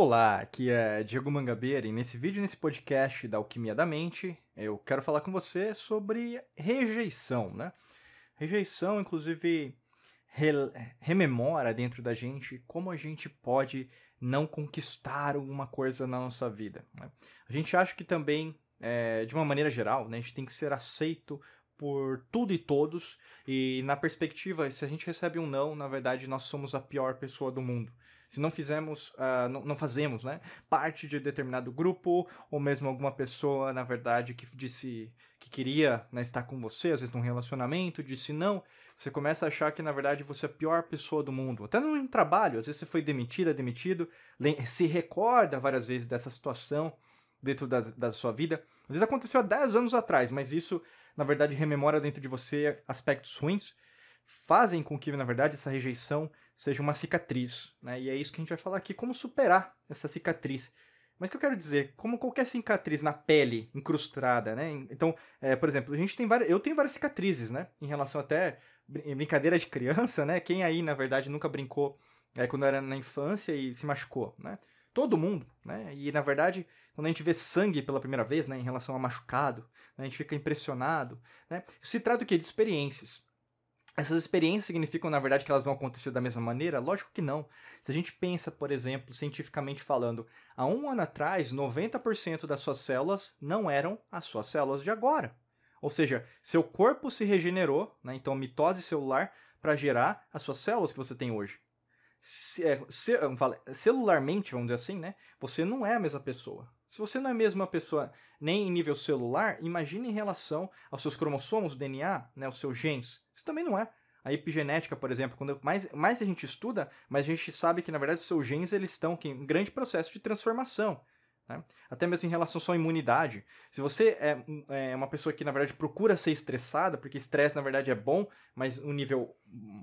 Olá, aqui é Diego Mangabeira e nesse vídeo, nesse podcast da Alquimia da Mente, eu quero falar com você sobre rejeição, né? Rejeição, inclusive, re rememora dentro da gente como a gente pode não conquistar alguma coisa na nossa vida. Né? A gente acha que também, é, de uma maneira geral, né, a gente tem que ser aceito por tudo e todos, e na perspectiva, se a gente recebe um não, na verdade nós somos a pior pessoa do mundo. Se não fizemos, uh, não, não, fazemos, né, parte de determinado grupo, ou mesmo alguma pessoa, na verdade, que disse que queria né, estar com você, às vezes num relacionamento, disse não, você começa a achar que, na verdade, você é a pior pessoa do mundo. Até no trabalho, às vezes você foi demitida, demitido, se recorda várias vezes dessa situação dentro da, da sua vida. Às vezes aconteceu há 10 anos atrás, mas isso, na verdade, rememora dentro de você aspectos ruins, fazem com que, na verdade, essa rejeição seja uma cicatriz, né? E é isso que a gente vai falar aqui, como superar essa cicatriz. Mas o que eu quero dizer, como qualquer cicatriz na pele incrustada, né? Então, é, por exemplo, a gente tem várias, eu tenho várias cicatrizes, né? Em relação até brincadeira de criança, né? Quem aí, na verdade, nunca brincou é, quando era na infância e se machucou, né? Todo mundo, né? E na verdade, quando a gente vê sangue pela primeira vez, né, em relação a machucado, né, a gente fica impressionado, né? Isso se trata o quê? De experiências. Essas experiências significam, na verdade, que elas vão acontecer da mesma maneira? Lógico que não. Se a gente pensa, por exemplo, cientificamente falando, há um ano atrás, 90% das suas células não eram as suas células de agora. Ou seja, seu corpo se regenerou, né? então mitose celular, para gerar as suas células que você tem hoje. É, celularmente, vamos dizer assim, né? você não é a mesma pessoa. Se você não é a mesma pessoa nem em nível celular, imagine em relação aos seus cromossomos, o DNA, né, os seus genes. Isso também não é. A epigenética, por exemplo, quando mais, mais a gente estuda, mais a gente sabe que, na verdade, os seus genes eles estão em grande processo de transformação. Né? Até mesmo em relação à sua imunidade. Se você é, é, uma pessoa que, na verdade, procura ser estressada, porque estresse, na verdade, é bom, mas um nível,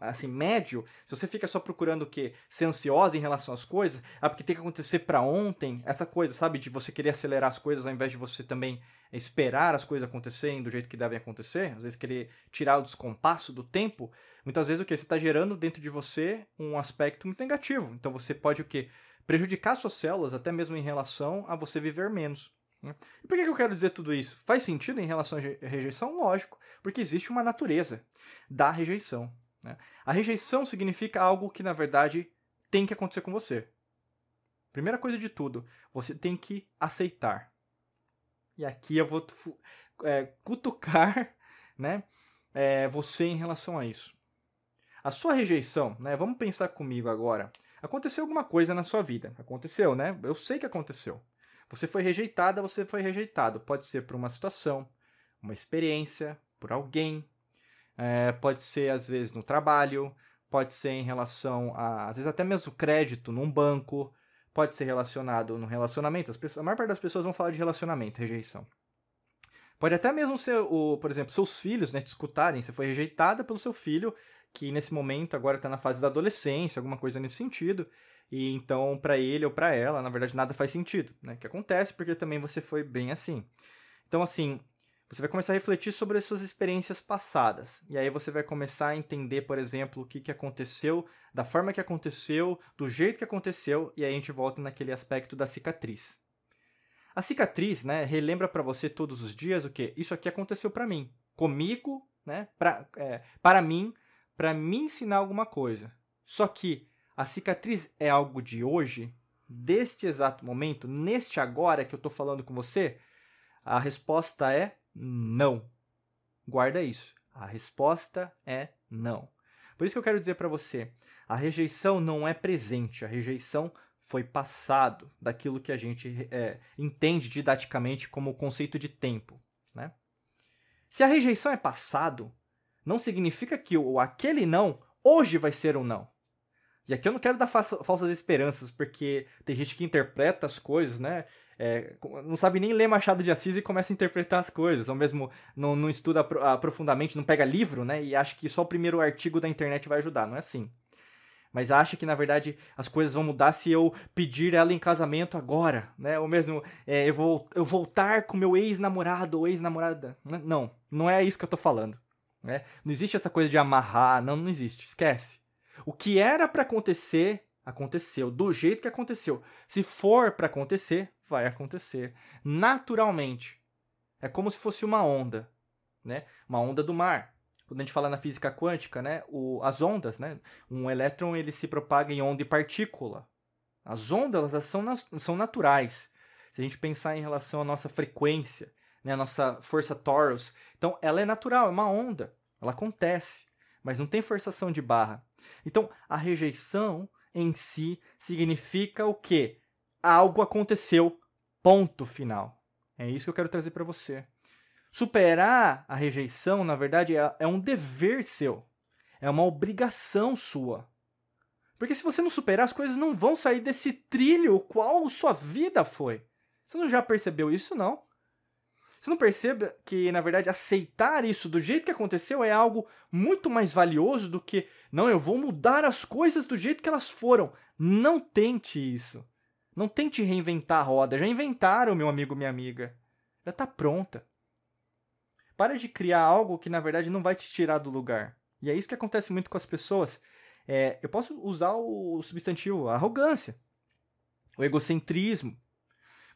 assim, médio, se você fica só procurando o quê? Ser ansiosa em relação às coisas, ah, porque tem que acontecer para ontem, essa coisa, sabe? De você querer acelerar as coisas ao invés de você também esperar as coisas acontecerem do jeito que devem acontecer, às vezes querer tirar o descompasso do tempo, muitas vezes o que? Você está gerando dentro de você um aspecto muito negativo. Então você pode o quê? Prejudicar suas células, até mesmo em relação a você viver menos. Né? E por que eu quero dizer tudo isso? Faz sentido em relação à rejeição? Lógico, porque existe uma natureza da rejeição. Né? A rejeição significa algo que, na verdade, tem que acontecer com você. Primeira coisa de tudo, você tem que aceitar. E aqui eu vou é, cutucar né, é, você em relação a isso. A sua rejeição, né, vamos pensar comigo agora. Aconteceu alguma coisa na sua vida. Aconteceu, né? Eu sei que aconteceu. Você foi rejeitada, você foi rejeitado. Pode ser por uma situação, uma experiência, por alguém. É, pode ser, às vezes, no trabalho. Pode ser em relação a, às vezes, até mesmo crédito num banco. Pode ser relacionado no relacionamento. As pessoas, a maior parte das pessoas vão falar de relacionamento, rejeição. Pode até mesmo ser, o, por exemplo, seus filhos, né, te escutarem. Você foi rejeitada pelo seu filho que nesse momento agora está na fase da adolescência, alguma coisa nesse sentido. E então, para ele ou para ela, na verdade, nada faz sentido, né? Que acontece porque também você foi bem assim. Então, assim, você vai começar a refletir sobre as suas experiências passadas. E aí você vai começar a entender, por exemplo, o que, que aconteceu, da forma que aconteceu, do jeito que aconteceu, e aí a gente volta naquele aspecto da cicatriz. A cicatriz, né, relembra para você todos os dias o que? Isso aqui aconteceu para mim, comigo, né, pra, é, para mim, para me ensinar alguma coisa. Só que a cicatriz é algo de hoje, deste exato momento, neste agora que eu estou falando com você? A resposta é não. Guarda isso. A resposta é não. Por isso que eu quero dizer para você, a rejeição não é presente, a rejeição foi passado daquilo que a gente é, entende didaticamente como o conceito de tempo. Né? Se a rejeição é passado, não significa que o aquele não hoje vai ser um não. E aqui eu não quero dar falsas esperanças, porque tem gente que interpreta as coisas, né? É, não sabe nem ler Machado de Assis e começa a interpretar as coisas, ou mesmo não, não estuda aprofundamente, não pega livro, né? E acha que só o primeiro artigo da internet vai ajudar. Não é assim. Mas acha que, na verdade, as coisas vão mudar se eu pedir ela em casamento agora, né? Ou mesmo é, eu, vou, eu voltar com meu ex-namorado ou ex-namorada. Não, não é isso que eu tô falando. Né? Não existe essa coisa de amarrar, não, não existe, esquece. O que era para acontecer, aconteceu, do jeito que aconteceu. Se for para acontecer, vai acontecer naturalmente. É como se fosse uma onda, né? Uma onda do mar. Quando a gente fala na física quântica, né, o, as ondas, né, um elétron ele se propaga em onda e partícula. As ondas elas são, são naturais. Se a gente pensar em relação à nossa frequência, né, a nossa força torus, então ela é natural, é uma onda, ela acontece, mas não tem forçação de barra. Então a rejeição em si significa o quê? Algo aconteceu Ponto final. É isso que eu quero trazer para você. Superar a rejeição, na verdade, é, é um dever seu. É uma obrigação sua. Porque se você não superar, as coisas não vão sair desse trilho qual sua vida foi. Você não já percebeu isso, não? Você não percebe que, na verdade, aceitar isso do jeito que aconteceu é algo muito mais valioso do que, não, eu vou mudar as coisas do jeito que elas foram. Não tente isso. Não tente reinventar a roda. Já inventaram, meu amigo, minha amiga. Já está pronta. Para de criar algo que, na verdade, não vai te tirar do lugar. E é isso que acontece muito com as pessoas. É, eu posso usar o substantivo arrogância, o egocentrismo.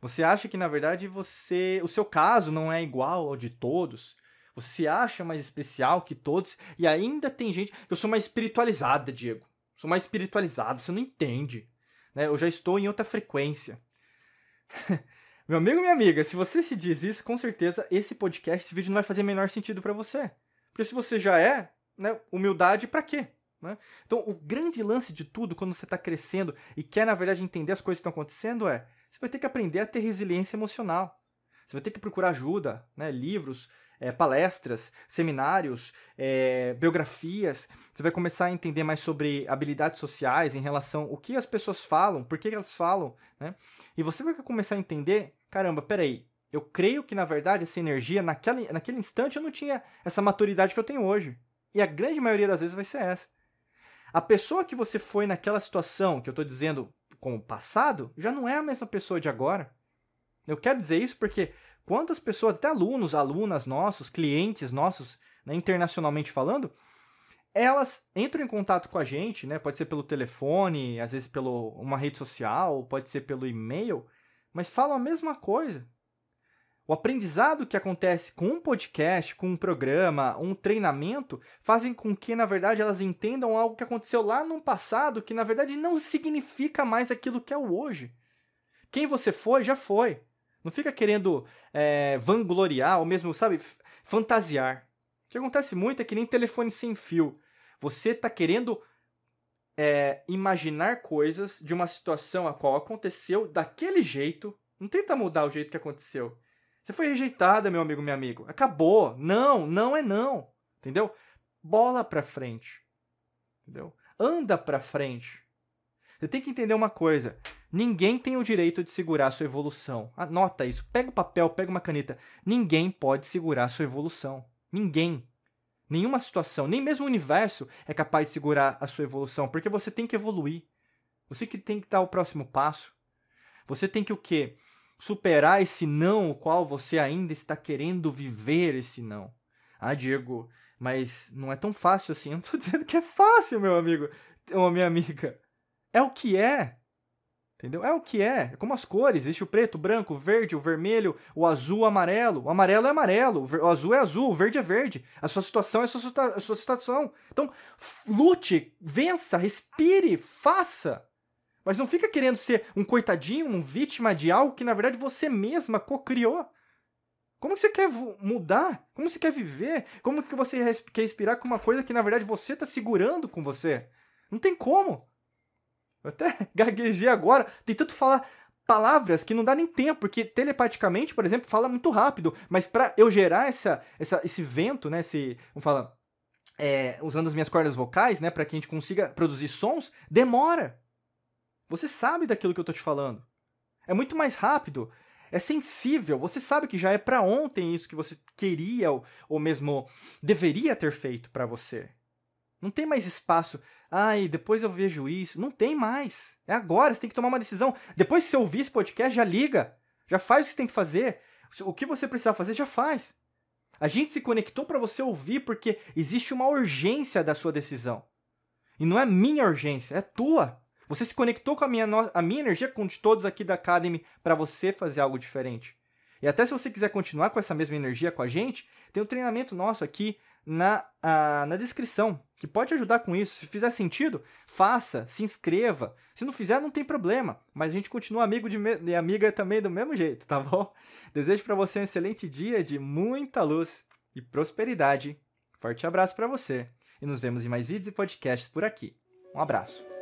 Você acha que, na verdade, você, o seu caso não é igual ao de todos. Você se acha mais especial que todos. E ainda tem gente. Eu sou mais espiritualizada, Diego. Sou mais espiritualizado. Você não entende né? Eu já estou em outra frequência. Meu amigo, minha amiga, se você se diz isso, com certeza esse podcast, esse vídeo não vai fazer menor sentido para você. Porque se você já é, né, humildade para quê? Né? Então, o grande lance de tudo, quando você está crescendo e quer, na verdade, entender as coisas que estão acontecendo, é você vai ter que aprender a ter resiliência emocional. Você vai ter que procurar ajuda, né? livros, é, palestras, seminários, é, biografias. Você vai começar a entender mais sobre habilidades sociais em relação ao que as pessoas falam, por que elas falam, né? E você vai começar a entender, caramba, peraí, eu creio que na verdade essa energia, naquela, naquele instante eu não tinha essa maturidade que eu tenho hoje. E a grande maioria das vezes vai ser essa. A pessoa que você foi naquela situação, que eu estou dizendo como passado, já não é a mesma pessoa de agora. Eu quero dizer isso porque Quantas pessoas, até alunos, alunas nossos, clientes nossos, né, internacionalmente falando, elas entram em contato com a gente, né? Pode ser pelo telefone, às vezes pelo uma rede social, pode ser pelo e-mail, mas falam a mesma coisa. O aprendizado que acontece com um podcast, com um programa, um treinamento, fazem com que, na verdade, elas entendam algo que aconteceu lá no passado, que na verdade não significa mais aquilo que é o hoje. Quem você foi, já foi. Não fica querendo é, vangloriar ou mesmo, sabe, fantasiar. O que acontece muito é que nem telefone sem fio. Você está querendo é, imaginar coisas de uma situação a qual aconteceu daquele jeito. Não tenta mudar o jeito que aconteceu. Você foi rejeitada, meu amigo, meu amigo. Acabou. Não, não é não. Entendeu? Bola pra frente. Entendeu? Anda pra frente. Você tem que entender uma coisa. Ninguém tem o direito de segurar a sua evolução. Anota isso. Pega o papel, pega uma caneta. Ninguém pode segurar a sua evolução. Ninguém. Nenhuma situação, nem mesmo o universo é capaz de segurar a sua evolução, porque você tem que evoluir. Você que tem que dar o próximo passo. Você tem que o quê? Superar esse não, o qual você ainda está querendo viver esse não. Ah, Diego, mas não é tão fácil assim. Eu não estou dizendo que é fácil, meu amigo ou minha amiga. É o que é. Entendeu? É o que é. É como as cores. Existe o preto, o branco, o verde, o vermelho, o azul, o amarelo. O amarelo é amarelo, o azul é azul, o verde é verde. A sua situação é a sua, a sua situação. Então, lute, vença, respire, faça. Mas não fica querendo ser um coitadinho, um vítima de algo que na verdade você mesma co-criou. Como você quer mudar? Como você quer viver? Como que você quer respirar com uma coisa que na verdade você está segurando com você? Não tem como. Eu até gaguejei agora, tentando falar palavras que não dá nem tempo, porque telepaticamente, por exemplo, fala muito rápido, mas para eu gerar essa, essa, esse vento, né, esse, vamos falar, é, usando as minhas cordas vocais, né, para que a gente consiga produzir sons, demora. Você sabe daquilo que eu tô te falando. É muito mais rápido, é sensível, você sabe que já é para ontem isso que você queria ou, ou mesmo deveria ter feito para você. Não tem mais espaço. Ai, depois eu vejo isso. Não tem mais. É agora, você tem que tomar uma decisão. Depois que você ouvir esse podcast, já liga. Já faz o que tem que fazer. O que você precisar fazer, já faz. A gente se conectou para você ouvir porque existe uma urgência da sua decisão. E não é minha urgência, é tua. Você se conectou com a minha, a minha energia, com de todos aqui da Academy, para você fazer algo diferente. E até se você quiser continuar com essa mesma energia com a gente, tem um treinamento nosso aqui na, a, na descrição, que pode ajudar com isso. Se fizer sentido, faça, se inscreva. Se não fizer, não tem problema. Mas a gente continua amigo de, de amiga também do mesmo jeito, tá bom? Desejo para você um excelente dia de muita luz e prosperidade. Forte abraço para você e nos vemos em mais vídeos e podcasts por aqui. Um abraço.